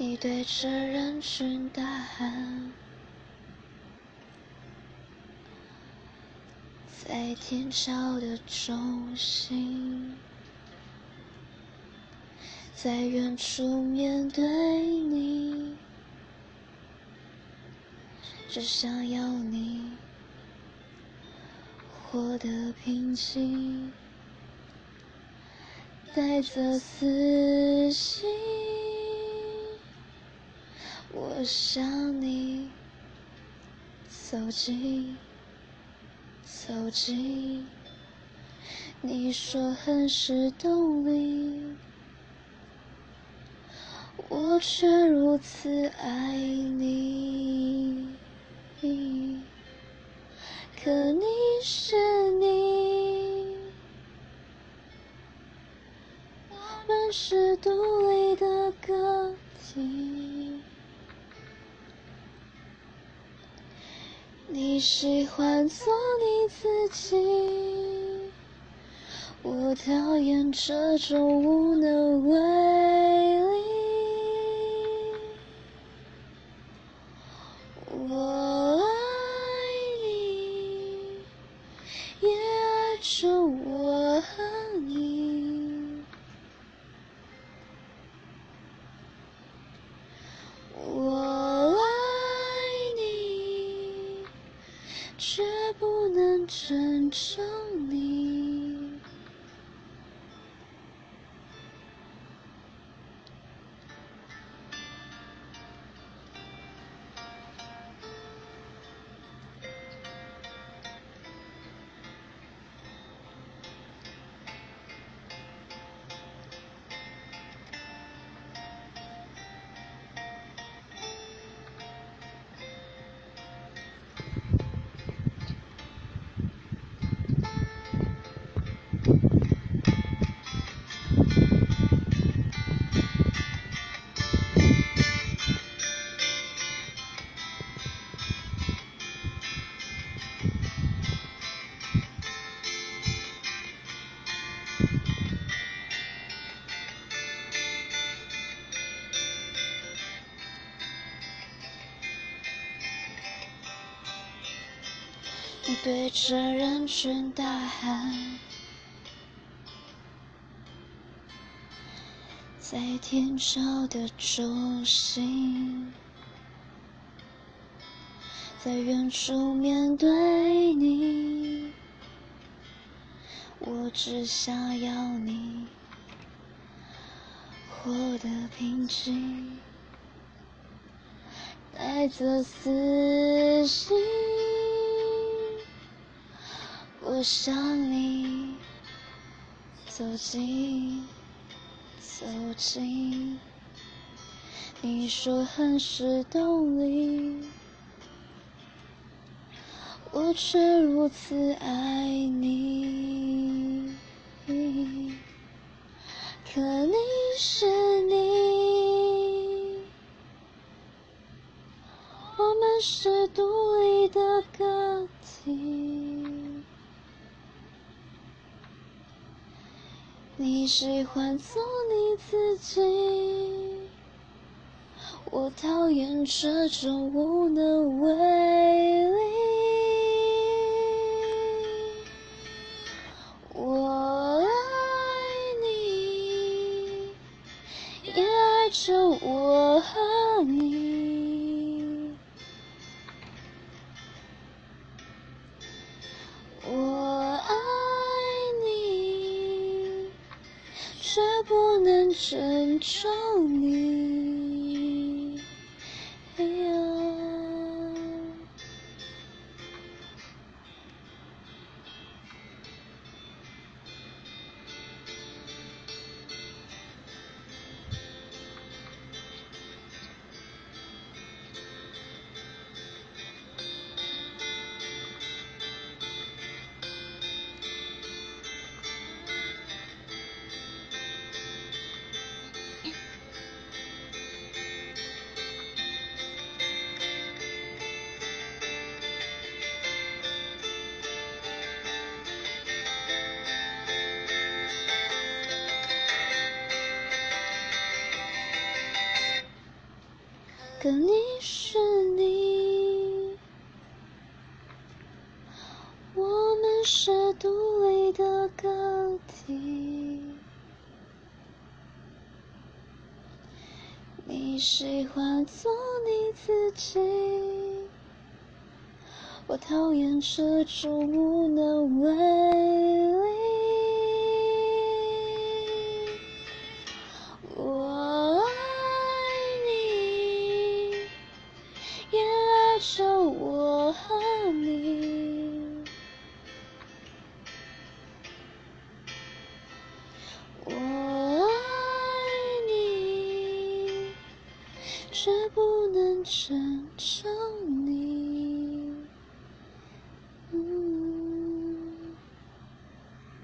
你对着人群大喊，在天桥的中心，在远处面对你，只想要你获得平静，带着死心。我想你走近，走近，你说恨是动力，我却如此爱你。可你是你，我们是独立的你喜欢做你自己，我讨厌这种无能为力。我爱你，也爱着我和你。我爱你，却不能真正你。对着人群大喊，在天桥的中心，在远处面对你，我只想要你获得平静，带着死心。我想你走近，走近，你说很是动力，我却如此爱你。可你是你，我们是独立的个体。你喜欢做你自己，我讨厌这种无能为力。我爱你，也爱着我和你。不能拯救你。可你是你，我们是独立的个体。你喜欢做你自己，我讨厌这种无能为力。和你。我爱你，却不能真正你。